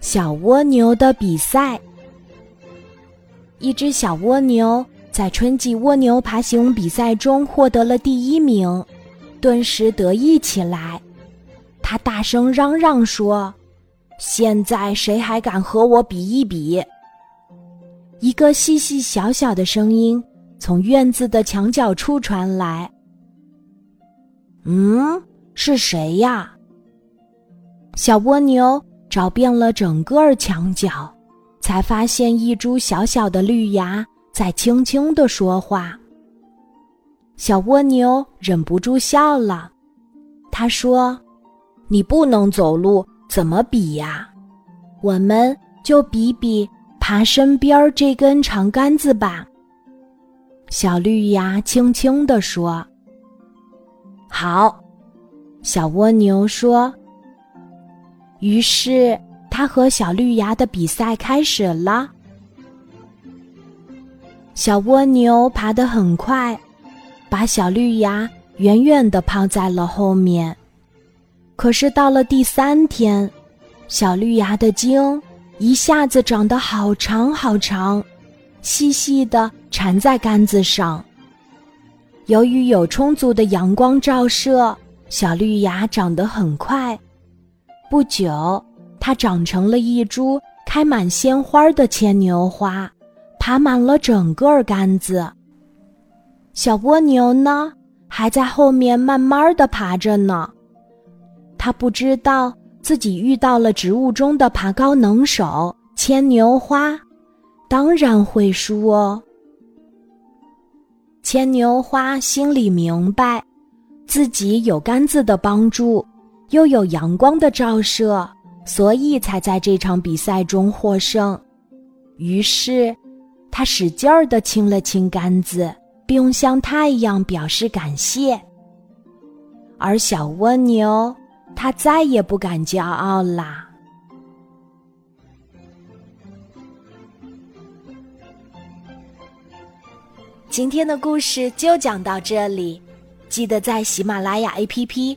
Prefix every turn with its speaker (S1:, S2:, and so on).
S1: 小蜗牛的比赛。一只小蜗牛在春季蜗牛爬行比赛中获得了第一名，顿时得意起来。它大声嚷嚷说：“现在谁还敢和我比一比？”一个细细小小的声音从院子的墙角处传来：“嗯，是谁呀？”小蜗牛找遍了整个墙角，才发现一株小小的绿芽在轻轻的说话。小蜗牛忍不住笑了，他说：“你不能走路，怎么比呀？我们就比比爬身边这根长杆子吧。”小绿芽轻轻地说：“好。”小蜗牛说。于是，他和小绿芽的比赛开始了。小蜗牛爬得很快，把小绿芽远远的抛在了后面。可是到了第三天，小绿芽的茎一下子长得好长好长，细细的缠在杆子上。由于有充足的阳光照射，小绿芽长得很快。不久，它长成了一株开满鲜花的牵牛花，爬满了整个杆子。小蜗牛呢，还在后面慢慢的爬着呢。它不知道自己遇到了植物中的爬高能手牵牛花，当然会输哦。牵牛花心里明白，自己有杆子的帮助。又有阳光的照射，所以才在这场比赛中获胜。于是，他使劲儿地亲了亲杆子，并向太阳表示感谢。而小蜗牛，它再也不敢骄傲啦。今天的故事就讲到这里，记得在喜马拉雅 APP。